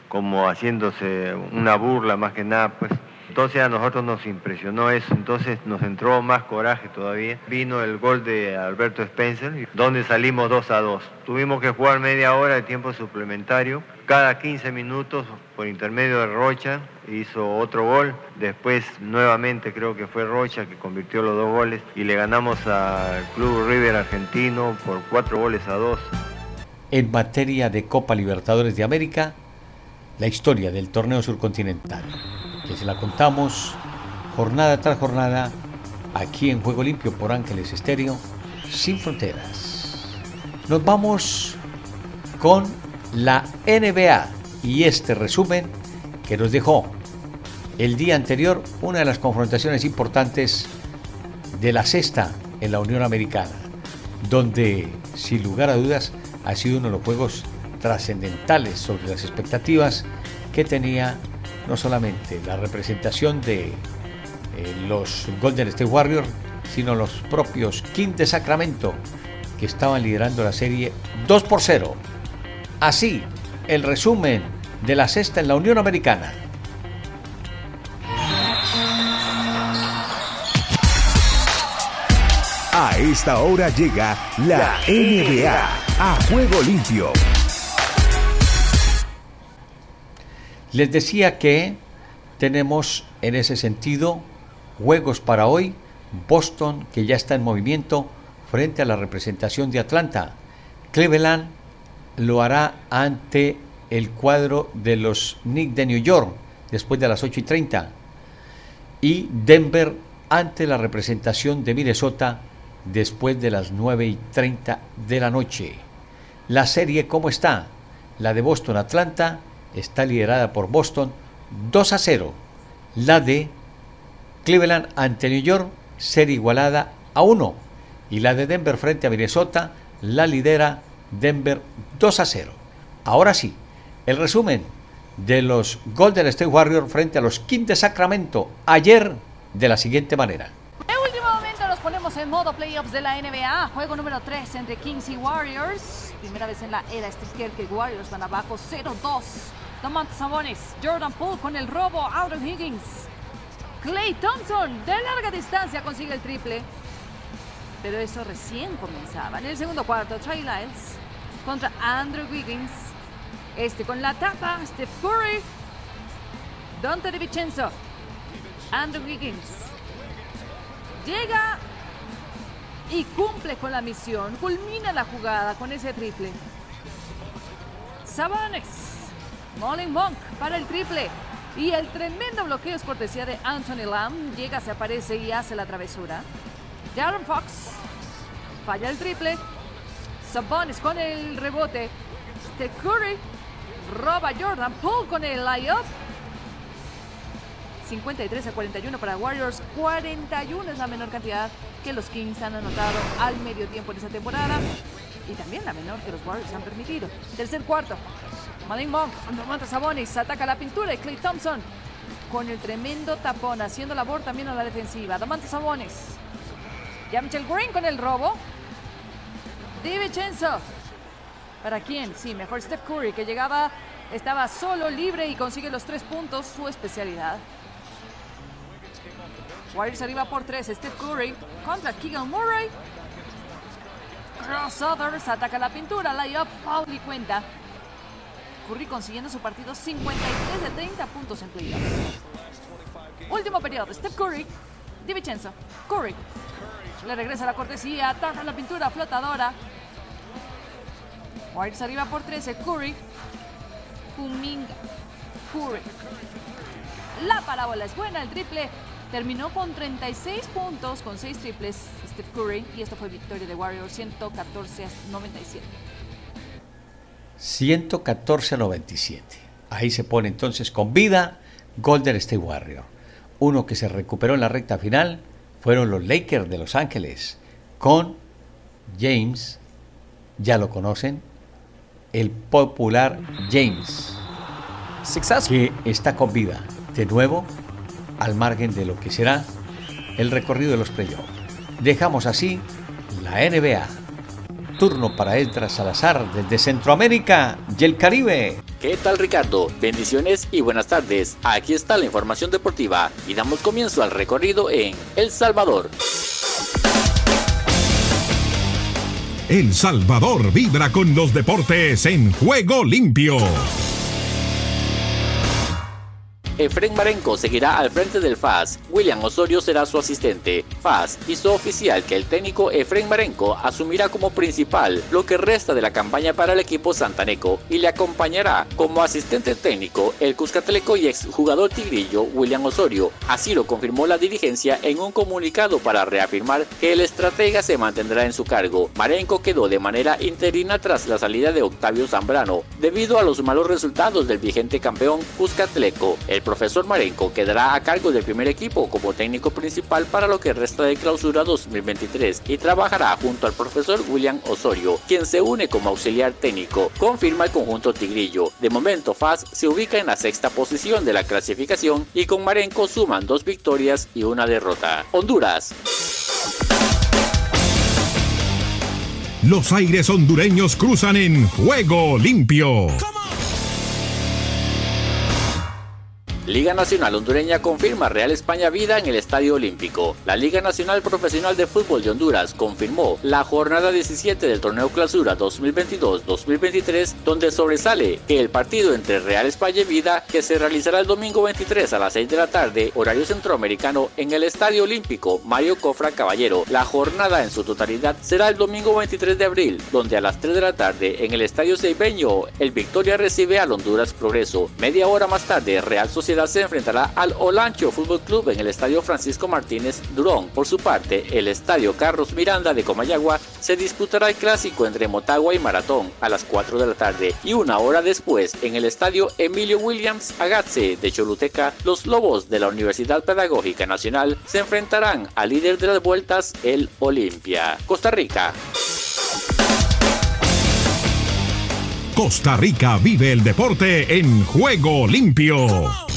como haciéndose una burla más que nada, pues Entonces a nosotros nos impresionó eso, entonces nos entró más coraje todavía. Vino el gol de Alberto Spencer, donde salimos 2 a 2. Tuvimos que jugar media hora de tiempo suplementario. Cada 15 minutos, por intermedio de Rocha, hizo otro gol. Después, nuevamente, creo que fue Rocha que convirtió los dos goles y le ganamos al Club River Argentino por cuatro goles a dos. En materia de Copa Libertadores de América, la historia del torneo surcontinental que se la contamos jornada tras jornada aquí en Juego Limpio por Ángeles Estéreo, sin fronteras. Nos vamos con la NBA y este resumen que nos dejó el día anterior una de las confrontaciones importantes de la sexta en la Unión Americana, donde sin lugar a dudas ha sido uno de los juegos trascendentales sobre las expectativas que tenía no solamente la representación de eh, los Golden State Warriors, sino los propios King de Sacramento, que estaban liderando la serie 2 por 0. Así, el resumen de la sexta en la Unión Americana. A esta hora llega la NBA a juego limpio. Les decía que tenemos en ese sentido juegos para hoy. Boston, que ya está en movimiento frente a la representación de Atlanta. Cleveland lo hará ante el cuadro de los Knicks de New York después de las 8 y 30. Y Denver ante la representación de Minnesota después de las 9 y 30 de la noche. La serie, ¿cómo está? La de Boston-Atlanta está liderada por Boston 2 a 0. La de Cleveland ante New York ser igualada a 1. Y la de Denver frente a Minnesota la lidera Denver 2 a 0. Ahora sí, el resumen de los Golden State Warriors frente a los Kings de Sacramento ayer de la siguiente manera. En último momento nos ponemos en modo playoffs de la NBA. Juego número 3 entre Kings y Warriors. Primera vez en la era este que Warriors van abajo 0-2. Domantas Sabonis, Jordan Poole con el robo, Aaron Higgins. Clay Thompson de larga distancia consigue el triple. Pero eso recién comenzaba. En el segundo cuarto, Trey Lyles contra Andrew Wiggins. Este con la tapa, Steph Curry. Dante De Vincenzo. Andrew Wiggins. Llega y cumple con la misión. Culmina la jugada con ese triple. Sabonis Molin Monk para el triple. Y el tremendo bloqueo es cortesía de Anthony Lamb. Llega, se aparece y hace la travesura. Darren Fox falla el triple. Sabonis con el rebote. Steph Curry roba Jordan Poole con el layup. 53 a 41 para Warriors. 41 es la menor cantidad que los Kings han anotado al medio tiempo en esta temporada. Y también la menor que los Warriors han permitido. Tercer cuarto. Malin Monk, Domantas Sabonis, ataca la pintura y Clay Thompson con el tremendo tapón, haciendo labor también a la defensiva. Domantas Sabonis. Ya Green con el robo. Di. ¿Para quién? Sí, mejor Steph Curry, que llegaba, estaba solo, libre y consigue los tres puntos, su especialidad. Warriors arriba por tres. Steph Curry contra Keegan Murray. Crossovers, ataca la pintura, layup, foul y cuenta. Curry consiguiendo su partido 53 de 30 puntos en playoffs. Último periodo, Steph Curry, Di Curry. Le regresa la cortesía, ataca la pintura flotadora. Warriors arriba por 13, Curry. Kuminga, Curry. La parábola es buena, el triple terminó con 36 puntos, con 6 triples, Steph Curry, y esto fue victoria de Warriors 114 a 97. 114 a 97. Ahí se pone entonces con vida Golden State Warrior. Uno que se recuperó en la recta final fueron los Lakers de Los Ángeles con James, ya lo conocen, el popular James, que está con vida de nuevo al margen de lo que será el recorrido de los playoffs. Dejamos así la NBA turno para Esdras Salazar desde Centroamérica y el Caribe. ¿Qué tal Ricardo? Bendiciones y buenas tardes. Aquí está la información deportiva y damos comienzo al recorrido en El Salvador. El Salvador vibra con los deportes en juego limpio. Efren Marenco seguirá al frente del FAS. William Osorio será su asistente. FAS hizo oficial que el técnico Efren Marenco asumirá como principal lo que resta de la campaña para el equipo santaneco y le acompañará como asistente técnico el Cuscatleco y exjugador tigrillo William Osorio. Así lo confirmó la dirigencia en un comunicado para reafirmar que el estratega se mantendrá en su cargo. Marenco quedó de manera interina tras la salida de Octavio Zambrano debido a los malos resultados del vigente campeón Cuscatleco. Profesor Marenco quedará a cargo del primer equipo como técnico principal para lo que resta de clausura 2023 y trabajará junto al profesor William Osorio, quien se une como auxiliar técnico, confirma el conjunto tigrillo. De momento FAS se ubica en la sexta posición de la clasificación y con Marenco suman dos victorias y una derrota. Honduras. Los aires hondureños cruzan en juego limpio. Liga Nacional Hondureña confirma Real España Vida en el Estadio Olímpico. La Liga Nacional Profesional de Fútbol de Honduras confirmó la jornada 17 del torneo Clausura 2022-2023, donde sobresale que el partido entre Real España Vida, que se realizará el domingo 23 a las 6 de la tarde, horario centroamericano, en el Estadio Olímpico Mario Cofra Caballero. La jornada en su totalidad será el domingo 23 de abril, donde a las 3 de la tarde en el Estadio Seibeño, el Victoria recibe al Honduras Progreso. Media hora más tarde, Real Sociedad se enfrentará al Olancho Fútbol Club en el Estadio Francisco Martínez Durón. Por su parte, el Estadio Carlos Miranda de Comayagua se disputará el clásico entre Motagua y Maratón a las 4 de la tarde y una hora después en el Estadio Emilio Williams Agatse de Choluteca, los Lobos de la Universidad Pedagógica Nacional se enfrentarán al líder de las vueltas, el Olimpia. Costa Rica. Costa Rica vive el deporte en juego limpio.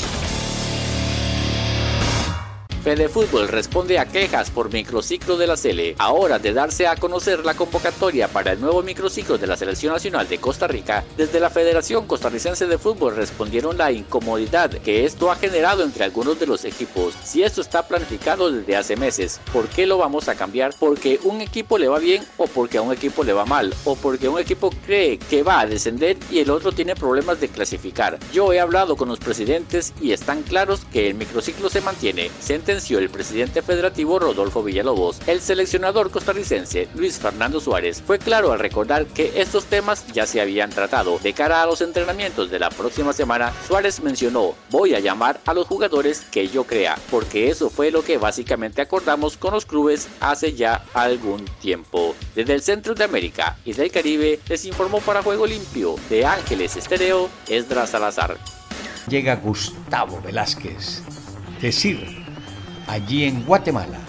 Fede Fútbol responde a quejas por microciclo de la Sele. Ahora de darse a conocer la convocatoria para el nuevo microciclo de la Selección Nacional de Costa Rica, desde la Federación Costarricense de Fútbol respondieron la incomodidad que esto ha generado entre algunos de los equipos. Si esto está planificado desde hace meses, ¿por qué lo vamos a cambiar? ¿Porque un equipo le va bien o porque a un equipo le va mal? ¿O porque un equipo cree que va a descender y el otro tiene problemas de clasificar? Yo he hablado con los presidentes y están claros que el microciclo se mantiene el presidente federativo Rodolfo Villalobos. El seleccionador costarricense Luis Fernando Suárez fue claro al recordar que estos temas ya se habían tratado. De cara a los entrenamientos de la próxima semana, Suárez mencionó, voy a llamar a los jugadores que yo crea, porque eso fue lo que básicamente acordamos con los clubes hace ya algún tiempo. Desde el centro de América y del Caribe les informó para Juego Limpio de Ángeles Estereo, Esdras Salazar. Llega Gustavo Velázquez. Decir allí en Guatemala.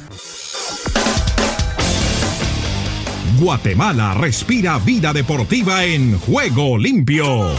Guatemala respira vida deportiva en juego limpio.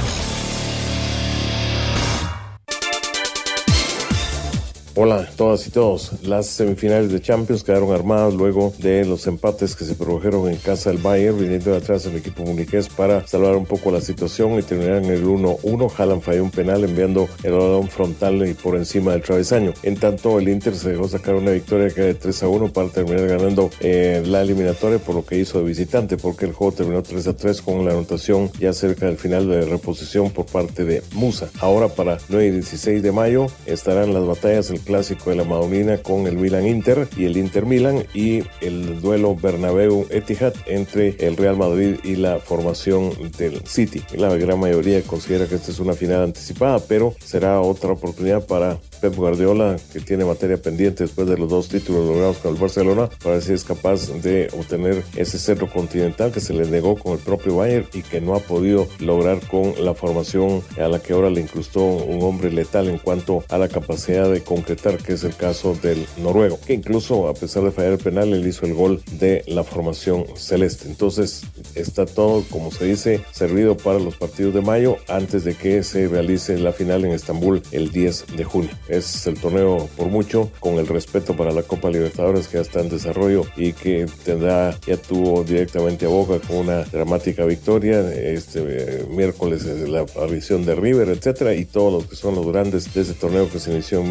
Hola todas y todos. Las semifinales de Champions quedaron armadas luego de los empates que se produjeron en casa del Bayern, viniendo de atrás el equipo muniqués para salvar un poco la situación y terminar en el 1-1. Haaland falló un penal enviando el balón frontal y por encima del travesaño. En tanto, el Inter se dejó sacar una victoria que de 3-1 para terminar ganando eh, la eliminatoria por lo que hizo de visitante, porque el juego terminó 3-3 con la anotación ya cerca del final de reposición por parte de Musa. Ahora para 9 y 16 de mayo estarán las batallas el clásico de la Madonina con el Milan Inter y el Inter Milan y el duelo Bernabéu Etihad entre el Real Madrid y la formación del City. La gran mayoría considera que esta es una final anticipada, pero será otra oportunidad para Pep Guardiola, que tiene materia pendiente después de los dos títulos logrados con el Barcelona, para ver si es capaz de obtener ese centro continental que se le negó con el propio Bayern y que no ha podido lograr con la formación a la que ahora le incrustó un hombre letal en cuanto a la capacidad de concretar que es el caso del noruego, que incluso a pesar de fallar el penal, él hizo el gol de la formación celeste. Entonces está todo, como se dice, servido para los partidos de mayo antes de que se realice la final en Estambul el 10 de junio. Es el torneo por mucho, con el respeto para la Copa Libertadores que ya está en desarrollo y que tendrá, ya tuvo directamente a Boca con una dramática victoria. Este eh, miércoles es la aparición de River, etcétera, y todos los que son los grandes de ese torneo que se inició en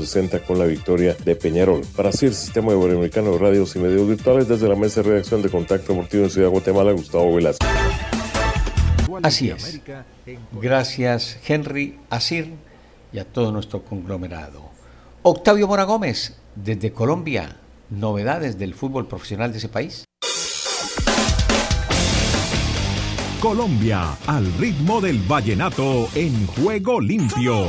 1960 con la victoria de Peñarol. Para así el Sistema Iberoamericano de Radios y Medios Virtuales, desde la mesa de redacción de Contacto Deportivo en Ciudad Guatemala, Gustavo Velázquez. Así es. Gracias, Henry Asir, y a todo nuestro conglomerado. Octavio Mora Gómez, desde Colombia, novedades del fútbol profesional de ese país. Colombia, al ritmo del vallenato en juego limpio.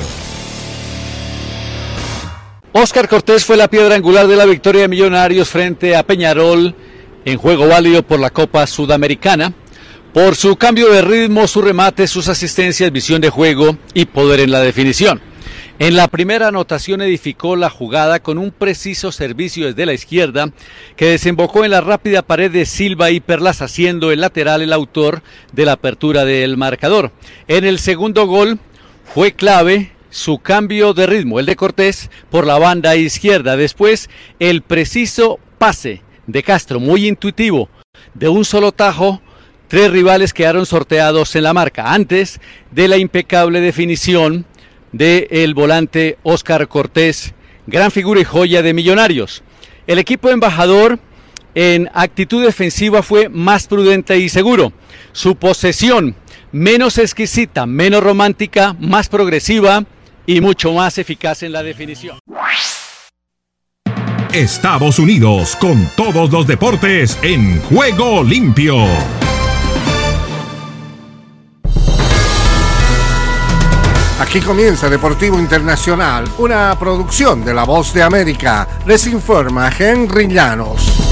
Oscar Cortés fue la piedra angular de la victoria de Millonarios frente a Peñarol en juego válido por la Copa Sudamericana. Por su cambio de ritmo, su remate, sus asistencias, visión de juego y poder en la definición. En la primera anotación edificó la jugada con un preciso servicio desde la izquierda que desembocó en la rápida pared de Silva y Perlas haciendo el lateral el autor de la apertura del marcador. En el segundo gol fue clave su cambio de ritmo, el de Cortés, por la banda izquierda. Después el preciso pase de Castro, muy intuitivo, de un solo tajo. Tres rivales quedaron sorteados en la marca antes de la impecable definición del el volante Oscar Cortés, gran figura y joya de Millonarios. El equipo embajador en actitud defensiva fue más prudente y seguro. Su posesión menos exquisita, menos romántica, más progresiva y mucho más eficaz en la definición. Estados Unidos con todos los deportes en juego limpio. Aquí comienza Deportivo Internacional, una producción de La Voz de América. Les informa Henry Llanos.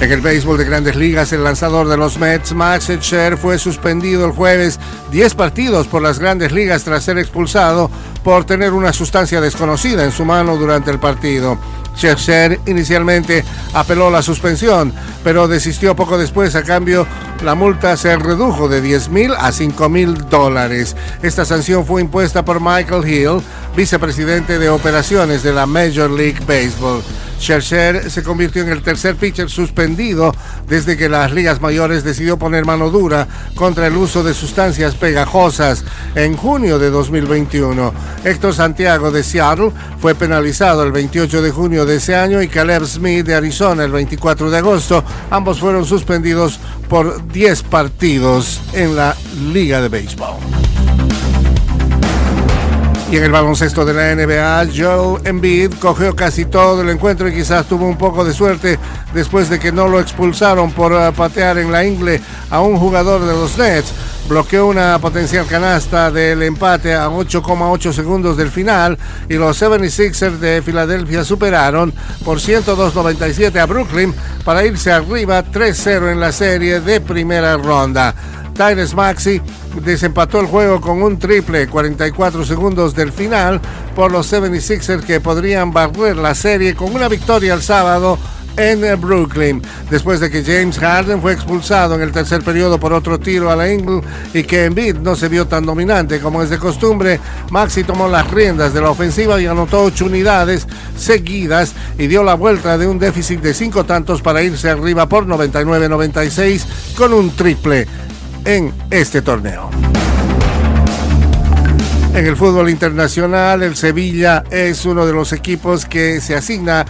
En el béisbol de grandes ligas, el lanzador de los Mets, Max Scherzer, fue suspendido el jueves 10 partidos por las grandes ligas tras ser expulsado por tener una sustancia desconocida en su mano durante el partido. Scherzer inicialmente apeló la suspensión, pero desistió poco después. A cambio, la multa se redujo de 10 mil a 5 mil dólares. Esta sanción fue impuesta por Michael Hill, vicepresidente de operaciones de la Major League Baseball. Scherzer se convirtió en el tercer pitcher suspendido desde que las ligas mayores decidió poner mano dura contra el uso de sustancias pegajosas en junio de 2021. Héctor Santiago de Seattle fue penalizado el 28 de junio de ese año y Caleb Smith de Arizona el 24 de agosto. Ambos fueron suspendidos por 10 partidos en la Liga de Béisbol. Y en el baloncesto de la NBA, Joe Embiid cogió casi todo el encuentro y quizás tuvo un poco de suerte después de que no lo expulsaron por uh, patear en la ingle a un jugador de los Nets. Bloqueó una potencial canasta del empate a 8,8 segundos del final y los 76ers de Filadelfia superaron por 102.97 a Brooklyn para irse arriba 3-0 en la serie de primera ronda. Tyrese Maxi desempató el juego con un triple 44 segundos del final por los 76ers que podrían barrer la serie con una victoria el sábado en Brooklyn. Después de que James Harden fue expulsado en el tercer periodo por otro tiro a la Ingle y que Embiid no se vio tan dominante como es de costumbre, Maxi tomó las riendas de la ofensiva y anotó ocho unidades seguidas y dio la vuelta de un déficit de cinco tantos para irse arriba por 99-96 con un triple en este torneo. En el fútbol internacional, el Sevilla es uno de los equipos que se asigna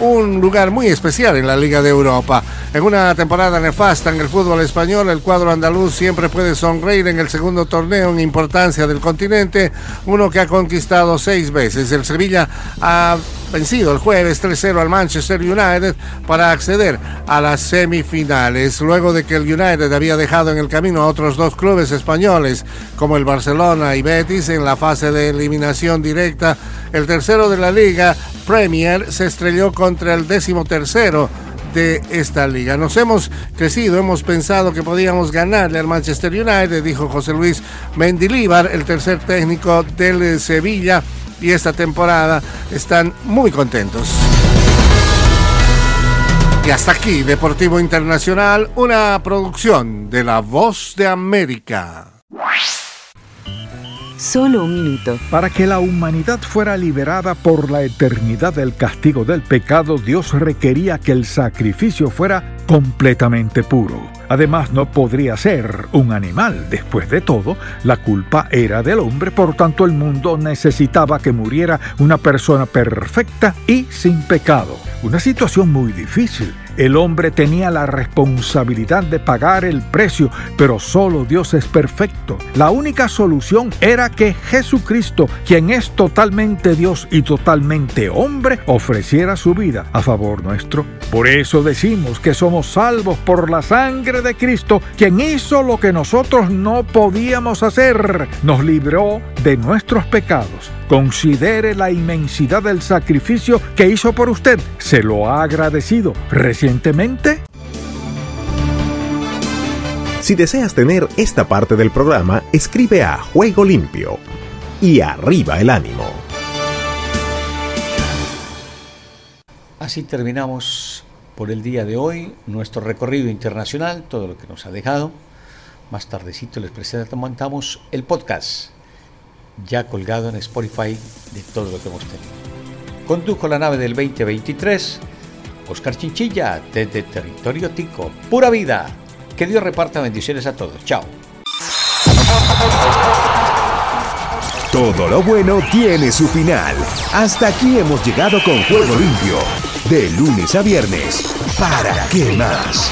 un lugar muy especial en la Liga de Europa. En una temporada nefasta en el fútbol español, el cuadro andaluz siempre puede sonreír en el segundo torneo en importancia del continente, uno que ha conquistado seis veces. El Sevilla ha vencido el jueves 3-0 al Manchester United para acceder a las semifinales, luego de que el United había dejado en el camino a otros dos clubes españoles, como el Barcelona y Betis, en la fase de eliminación directa. El tercero de la liga, Premier, se estrelló contra el décimo tercero de esta liga. Nos hemos crecido, hemos pensado que podíamos ganarle al Manchester United, dijo José Luis Mendilíbar, el tercer técnico del Sevilla, y esta temporada están muy contentos. Y hasta aquí, Deportivo Internacional, una producción de La Voz de América. Solo un minuto. Para que la humanidad fuera liberada por la eternidad del castigo del pecado, Dios requería que el sacrificio fuera completamente puro. Además, no podría ser un animal. Después de todo, la culpa era del hombre, por tanto el mundo necesitaba que muriera una persona perfecta y sin pecado. Una situación muy difícil. El hombre tenía la responsabilidad de pagar el precio, pero solo Dios es perfecto. La única solución era que Jesucristo, quien es totalmente Dios y totalmente hombre, ofreciera su vida a favor nuestro. Por eso decimos que somos salvos por la sangre de Cristo, quien hizo lo que nosotros no podíamos hacer. Nos libró de nuestros pecados. Considere la inmensidad del sacrificio que hizo por usted. ¿Se lo ha agradecido recientemente? Si deseas tener esta parte del programa, escribe a Juego Limpio y arriba el ánimo. Así terminamos por el día de hoy nuestro recorrido internacional, todo lo que nos ha dejado. Más tardecito les presentamos el podcast ya colgado en Spotify de todo lo que hemos tenido. Condujo la nave del 2023, Oscar Chinchilla, desde Territorio Tico. Pura vida. Que Dios reparta bendiciones a todos. Chao. Todo lo bueno tiene su final. Hasta aquí hemos llegado con Juego Limpio. De lunes a viernes. ¿Para qué más?